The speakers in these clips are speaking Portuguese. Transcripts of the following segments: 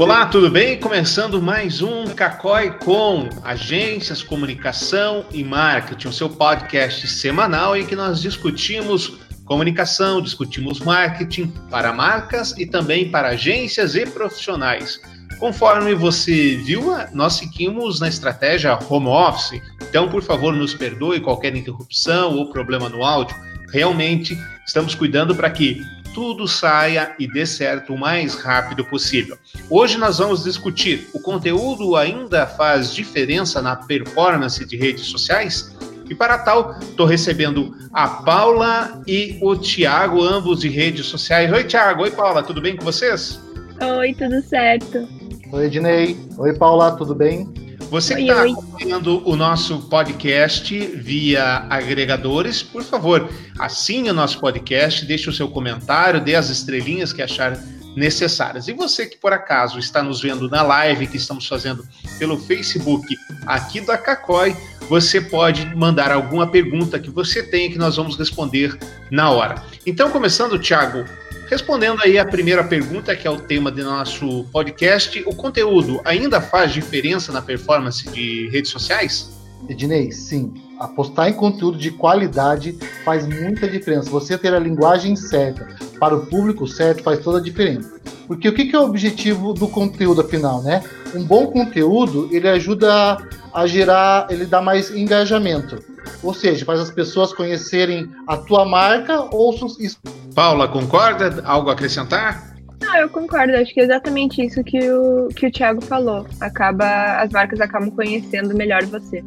Olá, tudo bem? Começando mais um Cacói com Agências, Comunicação e Marketing, o seu podcast semanal em que nós discutimos comunicação, discutimos marketing para marcas e também para agências e profissionais. Conforme você viu, nós seguimos na estratégia home office, então por favor nos perdoe qualquer interrupção ou problema no áudio. Realmente estamos cuidando para que tudo saia e dê certo o mais rápido possível. Hoje nós vamos discutir: o conteúdo ainda faz diferença na performance de redes sociais? E para tal, estou recebendo a Paula e o Tiago, ambos de redes sociais. Oi, Tiago. Oi, Paula. Tudo bem com vocês? Oi, tudo certo. Oi, Ednei. Oi, Paula. Tudo bem? Você que está acompanhando o nosso podcast via agregadores, por favor, assine o nosso podcast, deixe o seu comentário, dê as estrelinhas que achar necessárias. E você que por acaso está nos vendo na live que estamos fazendo pelo Facebook aqui da Cacói, você pode mandar alguma pergunta que você tenha que nós vamos responder na hora. Então, começando, Thiago, Respondendo aí a primeira pergunta, que é o tema do nosso podcast, o conteúdo ainda faz diferença na performance de redes sociais? Ednei, sim. Apostar em conteúdo de qualidade faz muita diferença. Você ter a linguagem certa para o público certo faz toda a diferença. Porque o que é o objetivo do conteúdo afinal, né? Um bom conteúdo ele ajuda a gerar, ele dá mais engajamento. Ou seja, faz as pessoas conhecerem a tua marca ou isso. Paula, concorda? Algo a acrescentar? Não, eu concordo. Acho que é exatamente isso que o, que o Thiago falou. Acaba, as marcas acabam conhecendo melhor você.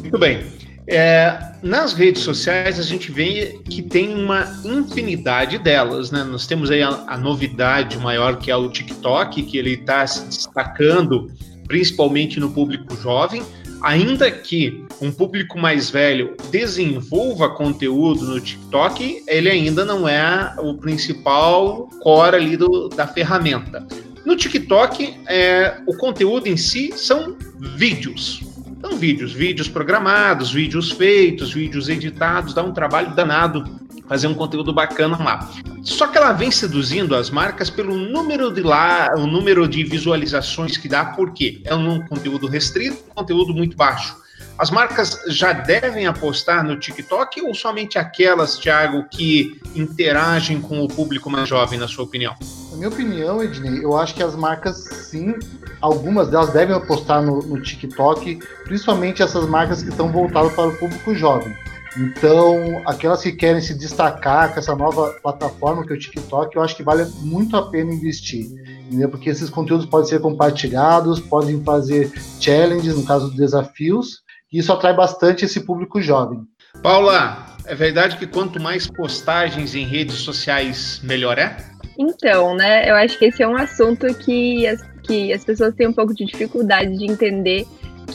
Muito bem. É, nas redes sociais a gente vê que tem uma infinidade delas, né? Nós temos aí a, a novidade maior que é o TikTok, que ele está se destacando principalmente no público jovem, ainda que um público mais velho desenvolva conteúdo no TikTok, ele ainda não é o principal core ali do, da ferramenta. No TikTok, é, o conteúdo em si são vídeos. São vídeos, vídeos programados, vídeos feitos, vídeos editados, dá um trabalho danado fazer um conteúdo bacana lá. Só que ela vem seduzindo as marcas pelo número de lá, o número de visualizações que dá, por quê? É um conteúdo restrito, conteúdo muito baixo. As marcas já devem apostar no TikTok ou somente aquelas, Thiago, que interagem com o público mais jovem, na sua opinião? Na minha opinião, Ednei, eu acho que as marcas, sim, algumas delas devem apostar no, no TikTok, principalmente essas marcas que estão voltadas para o público jovem. Então, aquelas que querem se destacar com essa nova plataforma que é o TikTok, eu acho que vale muito a pena investir. Entendeu? Porque esses conteúdos podem ser compartilhados, podem fazer challenges, no caso desafios, e isso atrai bastante esse público jovem. Paula, é verdade que quanto mais postagens em redes sociais, melhor é? Então, né, eu acho que esse é um assunto que as, que as pessoas têm um pouco de dificuldade de entender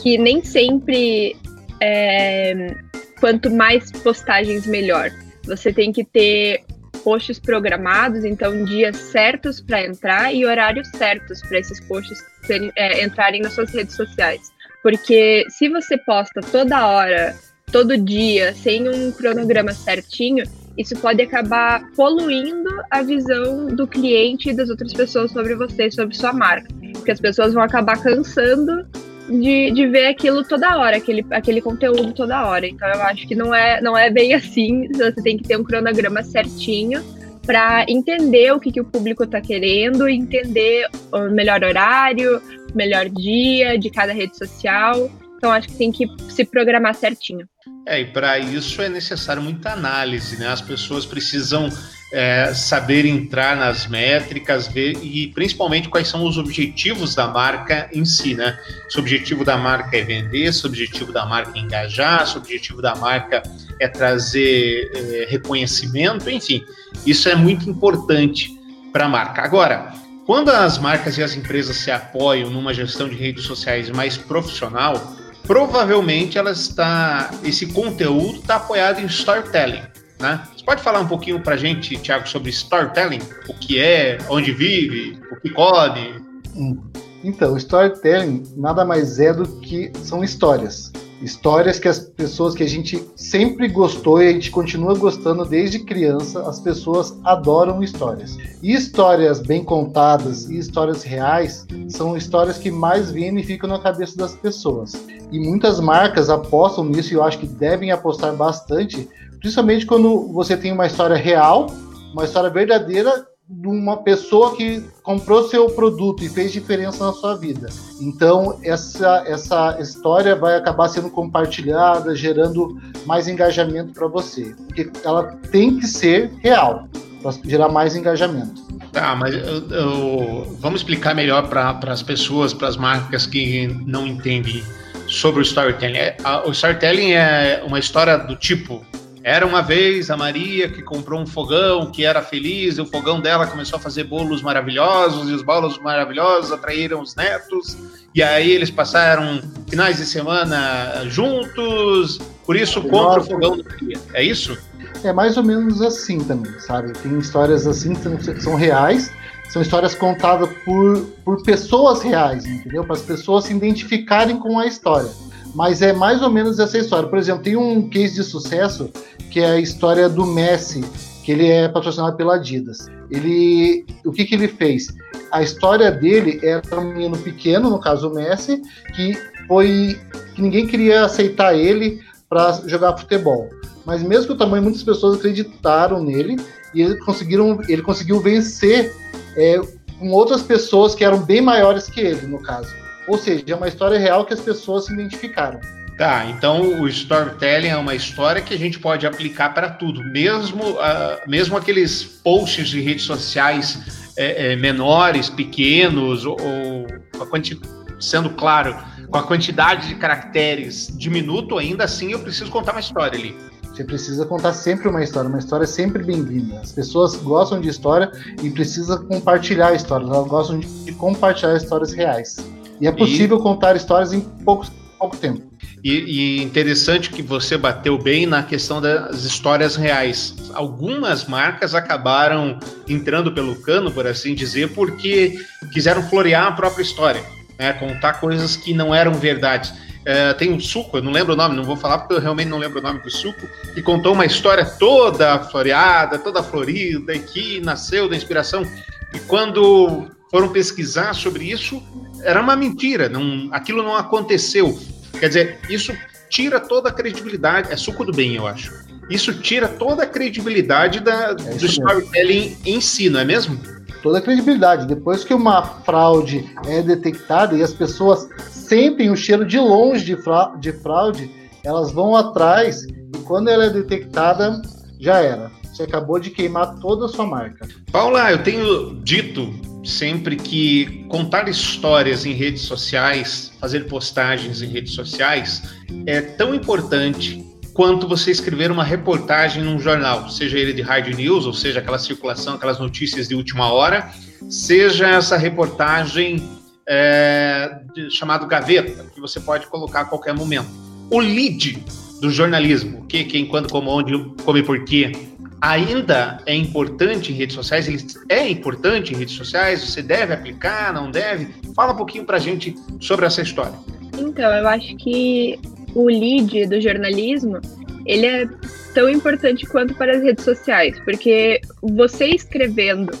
que nem sempre é, quanto mais postagens, melhor. Você tem que ter posts programados, então dias certos para entrar e horários certos para esses posts serem, é, entrarem nas suas redes sociais. Porque se você posta toda hora, todo dia, sem um cronograma certinho, isso pode acabar poluindo a visão do cliente e das outras pessoas sobre você, sobre sua marca. Porque as pessoas vão acabar cansando de, de ver aquilo toda hora, aquele, aquele conteúdo toda hora. Então eu acho que não é, não é bem assim. Você tem que ter um cronograma certinho para entender o que, que o público está querendo, entender o melhor horário, melhor dia de cada rede social. Então acho que tem que se programar certinho. É, e para isso é necessário muita análise, né? As pessoas precisam é, saber entrar nas métricas, ver e principalmente quais são os objetivos da marca em si, né? Se o objetivo da marca é vender, se o objetivo da marca é engajar, se o objetivo da marca é trazer é, reconhecimento, enfim, isso é muito importante para a marca. Agora, quando as marcas e as empresas se apoiam numa gestão de redes sociais mais profissional, provavelmente ela está, esse conteúdo está apoiado em storytelling. Né? Você pode falar um pouquinho para gente, Thiago, sobre storytelling? O que é, onde vive, o que pode? Hum. Então, storytelling nada mais é do que são histórias. Histórias que as pessoas que a gente sempre gostou e a gente continua gostando desde criança, as pessoas adoram histórias. E histórias bem contadas e histórias reais são histórias que mais vêm e ficam na cabeça das pessoas. E muitas marcas apostam nisso e eu acho que devem apostar bastante, principalmente quando você tem uma história real, uma história verdadeira de uma pessoa que comprou seu produto e fez diferença na sua vida. Então, essa, essa história vai acabar sendo compartilhada, gerando mais engajamento para você. Porque ela tem que ser real, para gerar mais engajamento. Tá, mas eu, eu, vamos explicar melhor para as pessoas, para as marcas que não entendem sobre o storytelling. É, o storytelling é uma história do tipo era uma vez a Maria que comprou um fogão, que era feliz, e o fogão dela começou a fazer bolos maravilhosos, e os bolos maravilhosos atraíram os netos, e aí eles passaram finais de semana juntos, por isso compra o fogão da Maria. É isso? É mais ou menos assim também, sabe? Tem histórias assim que são reais, são histórias contadas por, por pessoas reais, entendeu? Para as pessoas se identificarem com a história. Mas é mais ou menos essa história. Por exemplo, tem um case de sucesso que é a história do Messi, que ele é patrocinado pela Adidas. Ele, o que, que ele fez? A história dele era um menino pequeno, no caso o Messi, que foi que ninguém queria aceitar ele para jogar futebol. Mas mesmo o tamanho, muitas pessoas acreditaram nele e ele, conseguiram, ele conseguiu vencer é, com outras pessoas que eram bem maiores que ele, no caso. Ou seja, é uma história real que as pessoas se identificaram. Tá, então o storytelling é uma história que a gente pode aplicar para tudo, mesmo, uh, mesmo aqueles posts de redes sociais é, é, menores, pequenos, ou, ou sendo claro, com a quantidade de caracteres diminuto, ainda assim eu preciso contar uma história ali. Você precisa contar sempre uma história, uma história sempre bem-vinda. As pessoas gostam de história e precisa compartilhar histórias, elas gostam de compartilhar histórias reais. E é possível e... contar histórias em poucos, pouco tempo. E, e, interessante que você bateu bem na questão das histórias reais. Algumas marcas acabaram entrando pelo cano, por assim dizer, porque quiseram florear a própria história, né? contar coisas que não eram verdade. É, tem um suco, eu não lembro o nome, não vou falar porque eu realmente não lembro o nome do suco, que contou uma história toda floreada, toda florida, e que nasceu da inspiração. E quando foram pesquisar sobre isso, era uma mentira, não, aquilo não aconteceu. Quer dizer, isso tira toda a credibilidade. É suco do bem, eu acho. Isso tira toda a credibilidade da, é do storytelling em si, não é mesmo? Toda a credibilidade. Depois que uma fraude é detectada e as pessoas sentem o cheiro de longe de, fra de fraude, elas vão atrás e quando ela é detectada, já era. Você acabou de queimar toda a sua marca. Paula, eu tenho dito sempre que contar histórias em redes sociais, fazer postagens em redes sociais, é tão importante quanto você escrever uma reportagem num jornal, seja ele de hard news, ou seja, aquela circulação, aquelas notícias de última hora, seja essa reportagem é, de, chamado gaveta, que você pode colocar a qualquer momento. O lead do jornalismo, o que, quem, quando, como, onde, como e por quê, ainda é importante em redes sociais? Ele é importante em redes sociais? Você deve aplicar, não deve? Fala um pouquinho para a gente sobre essa história. Então, eu acho que o lead do jornalismo, ele é tão importante quanto para as redes sociais, porque você escrevendo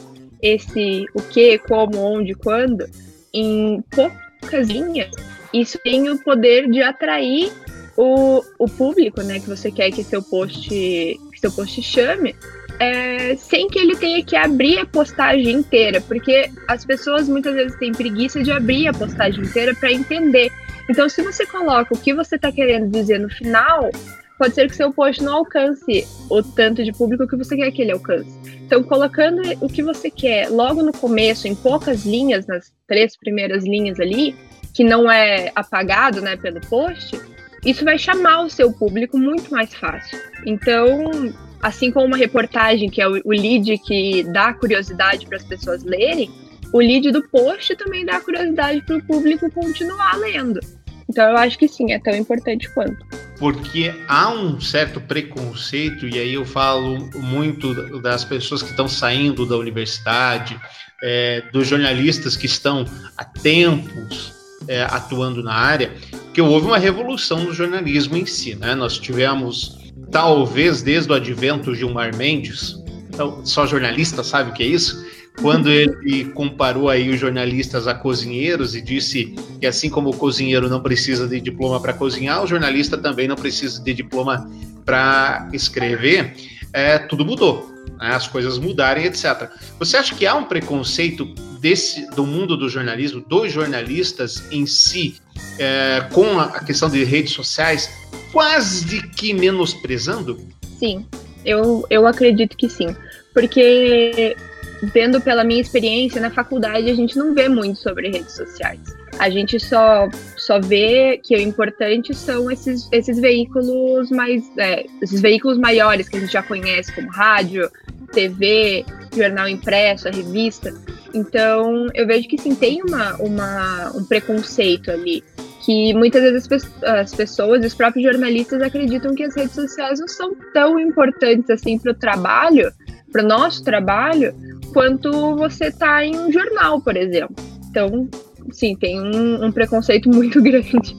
esse o que, como, onde, quando, em poucas linhas, isso tem o poder de atrair o, o público, né, que você quer que seu post seu post chame, é, sem que ele tenha que abrir a postagem inteira, porque as pessoas muitas vezes têm preguiça de abrir a postagem inteira para entender. Então, se você coloca o que você está querendo dizer no final, pode ser que seu post não alcance o tanto de público que você quer que ele alcance. Então, colocando o que você quer logo no começo, em poucas linhas, nas três primeiras linhas ali, que não é apagado né, pelo post, isso vai chamar o seu público muito mais fácil. Então, assim como uma reportagem, que é o, lead que dá curiosidade para as pessoas lerem, o lead do post também dá curiosidade para o público continuar lendo. Então eu acho que sim, é tão importante quanto. Porque há um certo preconceito, e aí eu falo muito das pessoas que estão saindo da universidade, é, dos jornalistas que estão há tempos é, atuando na área, porque houve uma revolução no jornalismo em si, né? Nós tivemos, talvez desde o advento de Gilmar Mendes, então, só jornalista sabe o que é isso, quando ele comparou aí os jornalistas a cozinheiros e disse que assim como o cozinheiro não precisa de diploma para cozinhar, o jornalista também não precisa de diploma para escrever, é, tudo mudou. Né? As coisas mudarem, etc. Você acha que há um preconceito desse do mundo do jornalismo, dos jornalistas em si, é, com a questão de redes sociais, quase que menosprezando? Sim, eu, eu acredito que sim. Porque vendo pela minha experiência na faculdade, a gente não vê muito sobre redes sociais. A gente só, só vê que o importante são esses, esses veículos mais. É, esses veículos maiores que a gente já conhece, como rádio, TV, jornal impresso, revista. Então, eu vejo que sim, tem uma, uma, um preconceito ali. Que muitas vezes as, as pessoas, os próprios jornalistas, acreditam que as redes sociais não são tão importantes assim para o trabalho, para o nosso trabalho, quanto você está em um jornal, por exemplo. Então, sim, tem um, um preconceito muito grande.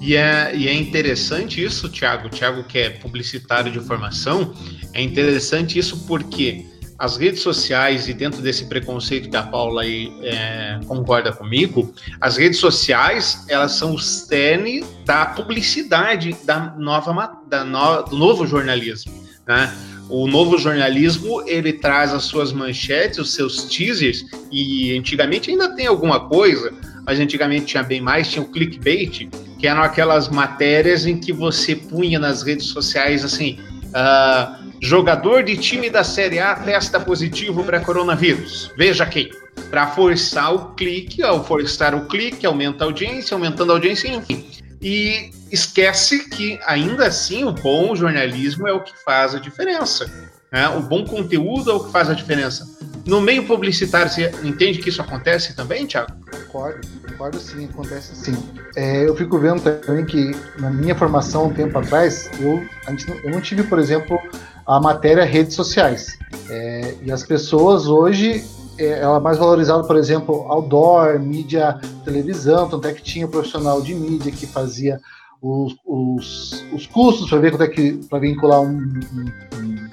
E é, e é interessante isso, Thiago. Thiago, que é publicitário de formação, é interessante isso porque as redes sociais, e dentro desse preconceito que a Paula aí é, concorda comigo, as redes sociais, elas são o cerne da publicidade da nova, da no, do novo jornalismo, né? O novo jornalismo, ele traz as suas manchetes, os seus teasers, e antigamente ainda tem alguma coisa, mas antigamente tinha bem mais, tinha o clickbait, que eram aquelas matérias em que você punha nas redes sociais assim, uh, jogador de time da Série A testa positivo para coronavírus, veja quem. Para forçar o clique, ao forçar o clique, aumenta a audiência, aumentando a audiência, enfim. E esquece que, ainda assim, o bom jornalismo é o que faz a diferença. Né? O bom conteúdo é o que faz a diferença. No meio publicitário, você entende que isso acontece também, Thiago? Concordo, concordo sim, acontece sim. É, eu fico vendo também que na minha formação um tempo atrás, eu, não, eu não tive, por exemplo, a matéria redes sociais. É, e as pessoas hoje ela é mais valorizada, por exemplo, outdoor, mídia, televisão, tanto é que tinha o profissional de mídia que fazia os, os, os custos para ver quanto é que para vincular um, um,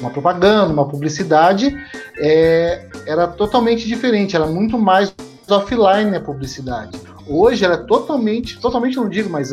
uma propaganda, uma publicidade, é, era totalmente diferente, era muito mais offline a publicidade. Hoje ela é totalmente, totalmente não digo, mas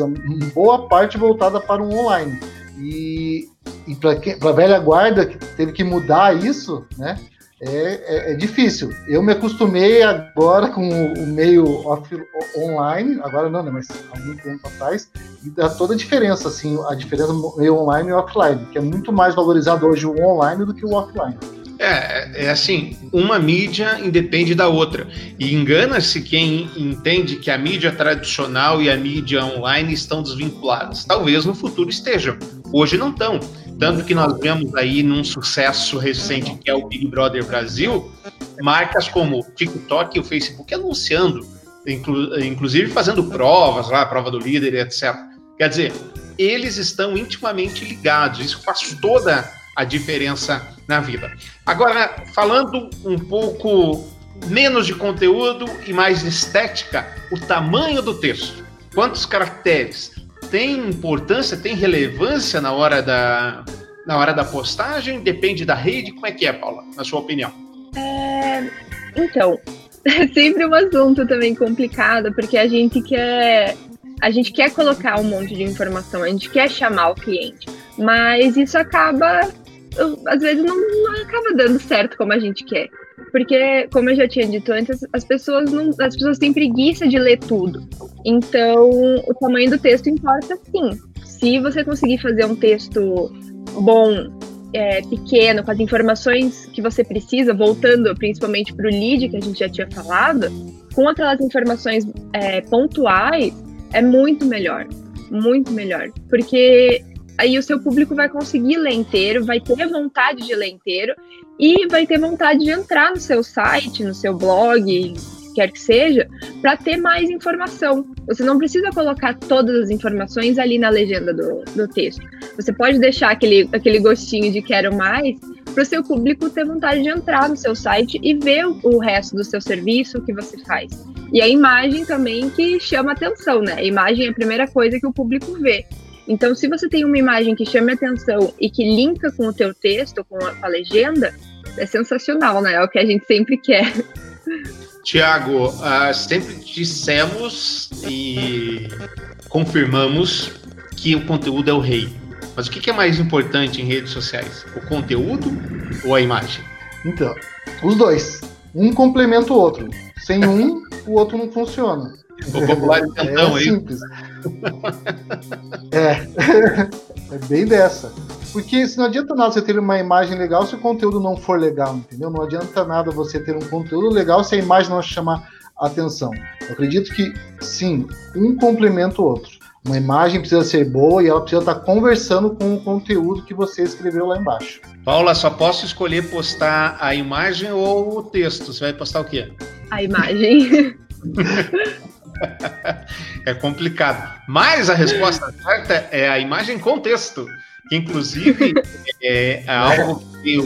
boa parte voltada para o online. E, e para a velha guarda que teve que mudar isso, né? É, é, é, difícil. Eu me acostumei agora com o, meio off, online, agora não, né, mas há muito tempo atrás, e dá toda a diferença, assim, a diferença meio online e offline, que é muito mais valorizado hoje o online do que o offline. É, é assim, uma mídia independe da outra. E engana-se quem entende que a mídia tradicional e a mídia online estão desvinculadas. Talvez no futuro estejam. Hoje não estão. Tanto que nós vemos aí num sucesso recente que é o Big Brother Brasil, marcas como o TikTok e o Facebook anunciando, inclu inclusive fazendo provas lá, prova do líder, etc. Quer dizer, eles estão intimamente ligados. Isso faz toda a diferença na vida. Agora, falando um pouco menos de conteúdo e mais de estética, o tamanho do texto. Quantos caracteres? Tem importância, tem relevância na hora da, na hora da postagem? Depende da rede? Como é que é, Paula, na sua opinião? É, então, é sempre um assunto também complicado, porque a gente quer a gente quer colocar um monte de informação, a gente quer chamar o cliente, mas isso acaba às vezes não, não acaba dando certo como a gente quer. Porque, como eu já tinha dito antes, as pessoas não, as pessoas têm preguiça de ler tudo. Então, o tamanho do texto importa sim. Se você conseguir fazer um texto bom, é, pequeno, com as informações que você precisa, voltando principalmente para o lead que a gente já tinha falado, com aquelas informações é, pontuais, é muito melhor. Muito melhor. Porque aí o seu público vai conseguir ler inteiro, vai ter vontade de ler inteiro e vai ter vontade de entrar no seu site, no seu blog, quer que seja, para ter mais informação. Você não precisa colocar todas as informações ali na legenda do, do texto. Você pode deixar aquele, aquele gostinho de quero mais, para o seu público ter vontade de entrar no seu site e ver o resto do seu serviço, o que você faz. E a imagem também que chama atenção, né? A imagem é a primeira coisa que o público vê. Então, se você tem uma imagem que chame atenção e que linka com o teu texto, com a, com a legenda, é sensacional, né? É o que a gente sempre quer. Tiago, uh, sempre dissemos e confirmamos que o conteúdo é o rei. Mas o que é mais importante em redes sociais? O conteúdo ou a imagem? Então, os dois. Um complementa o outro. Sem um, o outro não funciona. O popular então, é, é simples. É. é bem dessa. Porque se não adianta nada você ter uma imagem legal se o conteúdo não for legal, entendeu? Não adianta nada você ter um conteúdo legal se a imagem não chamar atenção. Eu acredito que sim, um complementa o outro. Uma imagem precisa ser boa e ela precisa estar conversando com o conteúdo que você escreveu lá embaixo. Paula, só posso escolher postar a imagem ou o texto? Você vai postar o quê? A imagem. é complicado. Mas a resposta certa é a imagem com texto, que inclusive é, é algo, que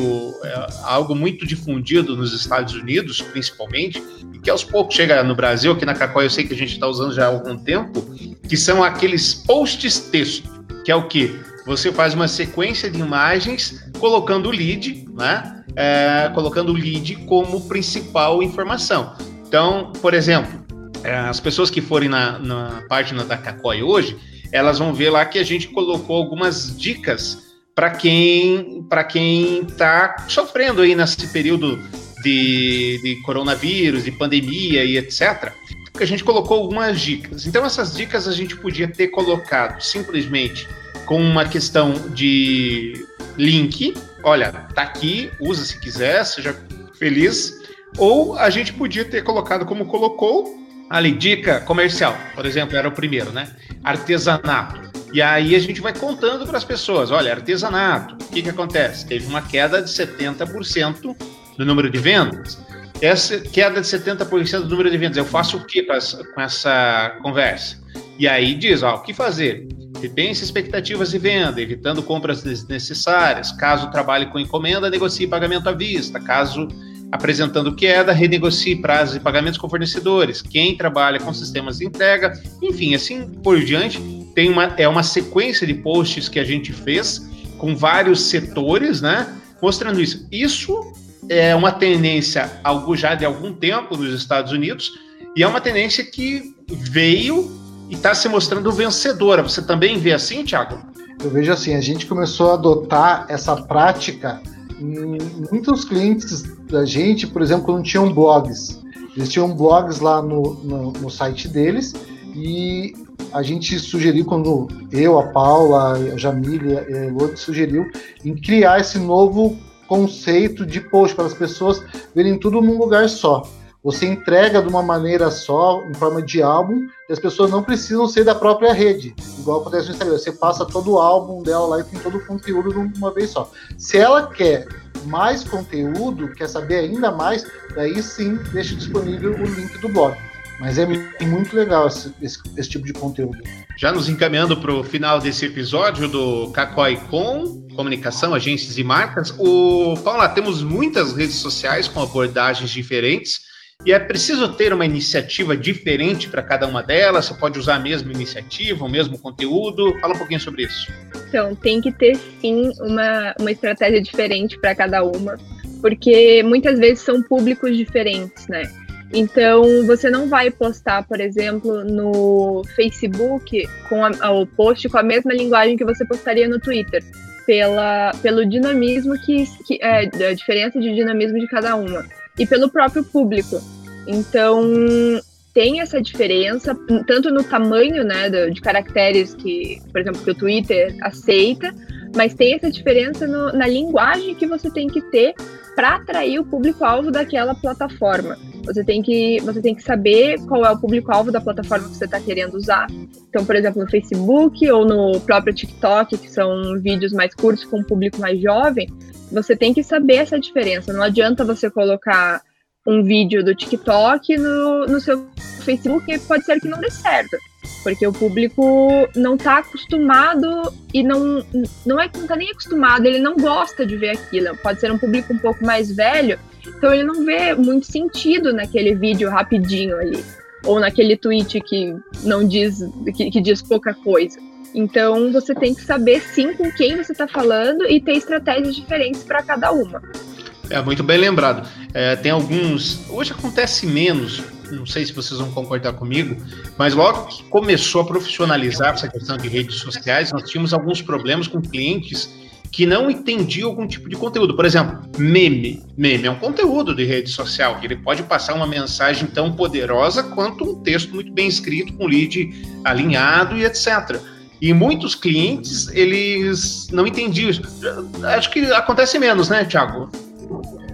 é algo muito difundido nos Estados Unidos, principalmente, e que aos poucos chega no Brasil, aqui na Cacó eu sei que a gente está usando já há algum tempo, que são aqueles posts texto, que é o que? Você faz uma sequência de imagens colocando o lead, né? É, colocando o lead como principal informação. Então, por exemplo, as pessoas que forem na, na página da Cacói hoje, elas vão ver lá que a gente colocou algumas dicas para quem para quem está sofrendo aí nesse período de, de coronavírus, de pandemia e etc. A gente colocou algumas dicas. Então essas dicas a gente podia ter colocado simplesmente com uma questão de link. Olha, tá aqui, usa se quiser, seja feliz. Ou a gente podia ter colocado como colocou ali, dica comercial, por exemplo, era o primeiro, né? Artesanato. E aí a gente vai contando para as pessoas, olha, artesanato, o que, que acontece? Teve uma queda de 70% no número de vendas. Essa queda de 70% do número de vendas, eu faço o que com essa, com essa conversa? E aí diz, ó, o que fazer? Repense expectativas de venda, evitando compras desnecessárias. Caso trabalhe com encomenda, negocie pagamento à vista. Caso apresentando queda, renegocie prazos de pagamentos com fornecedores. Quem trabalha com sistemas de entrega, enfim, assim por diante. Tem uma, é uma sequência de posts que a gente fez com vários setores, né? Mostrando isso. Isso é uma tendência algo já de algum tempo nos Estados Unidos e é uma tendência que veio e está se mostrando vencedora. Você também vê assim, Thiago? Eu vejo assim, a gente começou a adotar essa prática muitos clientes da gente, por exemplo, quando tinham blogs. Eles tinham blogs lá no, no, no site deles e a gente sugeriu, quando eu, a Paula, a Jamília, a Elode sugeriu, em criar esse novo conceito de post para as pessoas verem tudo num lugar só. Você entrega de uma maneira só, em forma de álbum, e as pessoas não precisam ser da própria rede. Igual acontece no Instagram. Você passa todo o álbum dela lá e tem todo o conteúdo de uma vez só. Se ela quer mais conteúdo, quer saber ainda mais, daí sim deixa disponível o link do blog. Mas é muito legal esse, esse, esse tipo de conteúdo. Já nos encaminhando para o final desse episódio do Cacói com comunicação, agências e marcas. O Paula, temos muitas redes sociais com abordagens diferentes e é preciso ter uma iniciativa diferente para cada uma delas. Você pode usar a mesma iniciativa, o mesmo conteúdo. Fala um pouquinho sobre isso. Então, tem que ter sim uma, uma estratégia diferente para cada uma, porque muitas vezes são públicos diferentes, né? Então, você não vai postar, por exemplo, no Facebook com a, o post com a mesma linguagem que você postaria no Twitter, pela, pelo dinamismo que, que é a diferença de dinamismo de cada uma e pelo próprio público. Então, tem essa diferença, tanto no tamanho né, de caracteres que, por exemplo, que o Twitter aceita, mas tem essa diferença no, na linguagem que você tem que ter para atrair o público-alvo daquela plataforma. Você tem que, você tem que saber qual é o público-alvo da plataforma que você está querendo usar. Então, por exemplo, no Facebook ou no próprio TikTok, que são vídeos mais curtos com um público mais jovem, você tem que saber essa diferença. Não adianta você colocar um vídeo do TikTok no, no seu Facebook, pode ser que não dê certo. porque o público não está acostumado e não, não é que não está nem acostumado, ele não gosta de ver aquilo. Pode ser um público um pouco mais velho, então ele não vê muito sentido naquele vídeo rapidinho ali, ou naquele tweet que não diz que, que diz pouca coisa. Então você tem que saber sim com quem você está falando e ter estratégias diferentes para cada uma. É muito bem lembrado. É, tem alguns. Hoje acontece menos, não sei se vocês vão concordar comigo, mas logo que começou a profissionalizar essa questão de redes sociais, nós tínhamos alguns problemas com clientes que não entendiam algum tipo de conteúdo. Por exemplo, meme. Meme é um conteúdo de rede social, que ele pode passar uma mensagem tão poderosa quanto um texto muito bem escrito, com lead alinhado e etc. E muitos clientes, eles não entendiam isso. Acho que acontece menos, né, Thiago?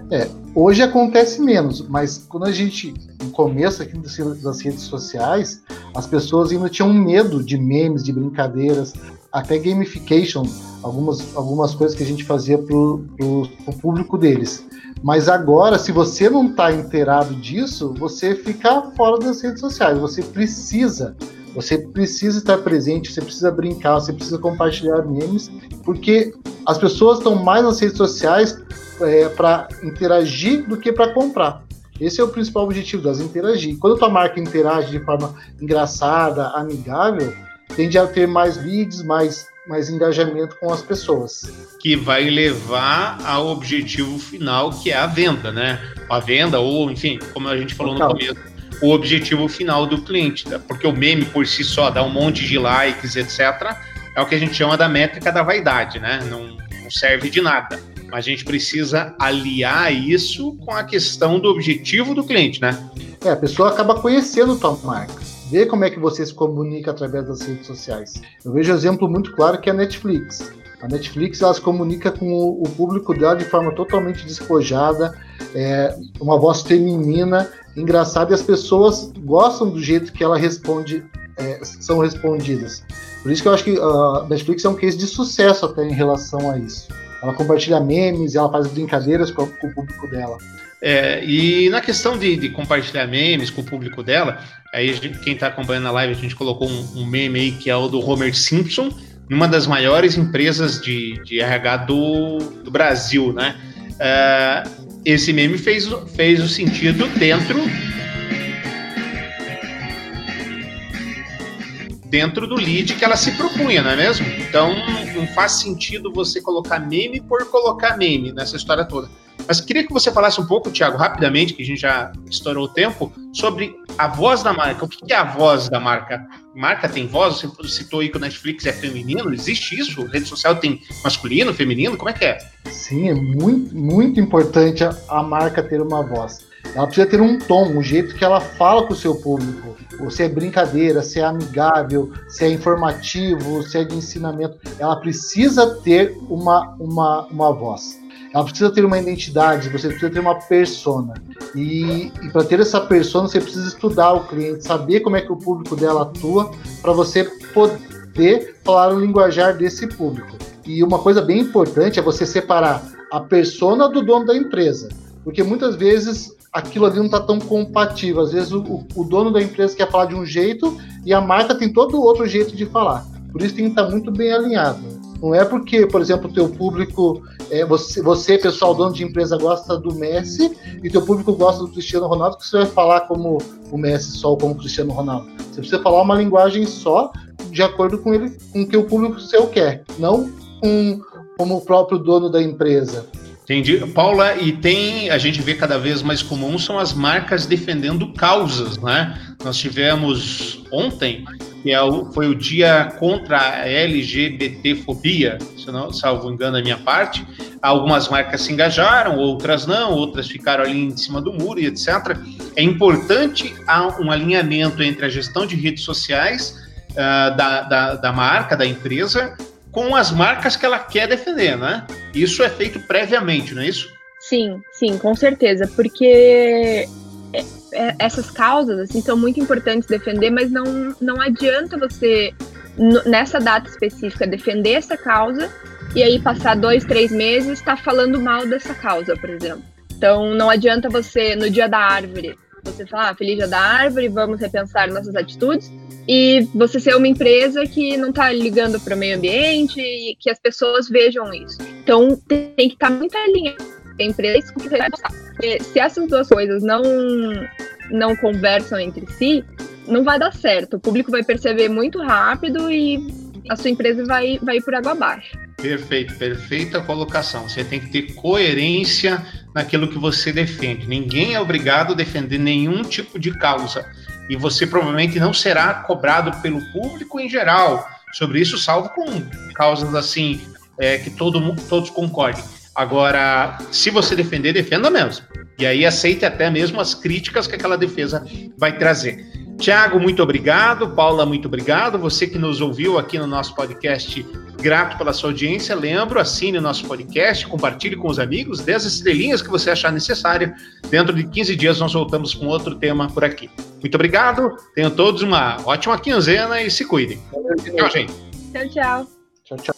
É, hoje acontece menos, mas quando a gente, no começo aqui das redes sociais, as pessoas ainda tinham medo de memes, de brincadeiras, até gamification, algumas, algumas coisas que a gente fazia para o público deles. Mas agora, se você não está inteirado disso, você fica fora das redes sociais. Você precisa, você precisa estar presente, você precisa brincar, você precisa compartilhar memes, porque as pessoas estão mais nas redes sociais é, para interagir do que para comprar. Esse é o principal objetivo das interagir. Quando a tua marca interage de forma engraçada, amigável, tende a ter mais leads, mais, mais engajamento com as pessoas. Que vai levar ao objetivo final, que é a venda, né? A venda, ou enfim, como a gente falou Total. no começo, o objetivo final do cliente. Né? Porque o meme por si só dá um monte de likes, etc. É o que a gente chama da métrica da vaidade, né? Não, não serve de nada. Mas a gente precisa aliar isso com a questão do objetivo do cliente, né? É, a pessoa acaba conhecendo tua marca, vê como é que você se comunica através das redes sociais. Eu vejo um exemplo muito claro que é a Netflix. A Netflix ela se comunica com o, público dela de forma totalmente despojada, é, uma voz feminina, engraçada, e as pessoas gostam do jeito que ela responde, é, são respondidas. Por isso que eu acho que a Netflix é um case de sucesso até em relação a isso. Ela compartilha memes, ela faz brincadeiras com o público dela. É, e na questão de, de, compartilhar memes com o público dela, aí gente, quem está acompanhando a live, a gente colocou um, um, meme aí que é o do Homer Simpson, numa das maiores empresas de, de RH do, do Brasil, né? É, esse meme fez, fez o sentido dentro dentro do lead que ela se propunha, não é mesmo? Então não faz sentido você colocar meme por colocar meme nessa história toda. Mas queria que você falasse um pouco, Thiago, rapidamente, que a gente já estourou o tempo, sobre a voz da marca. O que é a voz da marca? Marca tem voz? Você citou aí que o Netflix é feminino. Existe isso? A rede social tem masculino, feminino? Como é que é? Sim, é muito, muito importante a, a marca ter uma voz. Ela precisa ter um tom, um jeito que ela fala com o seu público. Se é brincadeira, se é amigável, se é informativo, se é de ensinamento. Ela precisa ter uma, uma, uma voz. Ela precisa ter uma identidade, você precisa ter uma persona. E, e para ter essa persona, você precisa estudar o cliente, saber como é que o público dela atua, para você poder falar o linguajar desse público. E uma coisa bem importante é você separar a persona do dono da empresa. Porque muitas vezes aquilo ali não está tão compatível. Às vezes o, o, dono da empresa quer falar de um jeito e a marca tem todo outro jeito de falar. Por isso tem que estar tá muito bem alinhado. Não é porque, por exemplo, o teu público, é, você, você, pessoal, dono de empresa, gosta do Messi e teu público gosta do Cristiano Ronaldo, que você vai falar como o Messi só ou como o Cristiano Ronaldo. Você precisa falar uma linguagem só de acordo com ele, com o que o público seu quer, não com como o próprio dono da empresa. Entendi. Paula, e tem, a gente vê cada vez mais comum são as marcas defendendo causas, né? Nós tivemos ontem, que é o, foi o dia contra a LGBTfobia, se não salvo engano da minha parte. Algumas marcas se engajaram, outras não, outras ficaram ali em cima do muro e etc. É importante um alinhamento entre a gestão de redes sociais uh, da, da, da marca, da empresa, com as marcas que ela quer defender, né? Isso é feito previamente, não é isso? Sim, sim, com certeza, porque é, é, essas causas assim são muito importantes defender, mas não não adianta você nessa data específica defender essa causa e aí passar dois, três meses estar tá falando mal dessa causa, por exemplo. Então não adianta você no dia da árvore Você falar, ah, feliz dia da árvore, vamos repensar nossas atitudes. E você ser uma empresa que não está ligando para o meio ambiente e que as pessoas vejam isso. Então tem que estar tá muito alinhado a empresa com o que você. Porque se essas duas coisas não, não conversam entre si, não vai dar certo. O público vai perceber muito rápido e a sua empresa vai, vai ir por água abaixo. Perfeito, perfeita colocação. Você tem que ter coerência naquilo que você defende. Ninguém é obrigado a defender nenhum tipo de causa. E você provavelmente não será cobrado pelo público em geral sobre isso, salvo com causas assim é, que todo mundo, todos concordem. Agora, se você defender, defenda mesmo. E aí aceite até mesmo as críticas que aquela defesa vai trazer. Tiago, muito obrigado. Paula, muito obrigado. Você que nos ouviu aqui no nosso podcast, grato pela sua audiência. Lembro, assine o nosso podcast, compartilhe com os amigos, dê as estrelinhas que você achar necessário. Dentro de 15 dias nós voltamos com outro tema por aqui. Muito obrigado. Tenham todos uma ótima quinzena e se cuidem. Tchau, gente. Tchau, tchau. Tchau, tchau.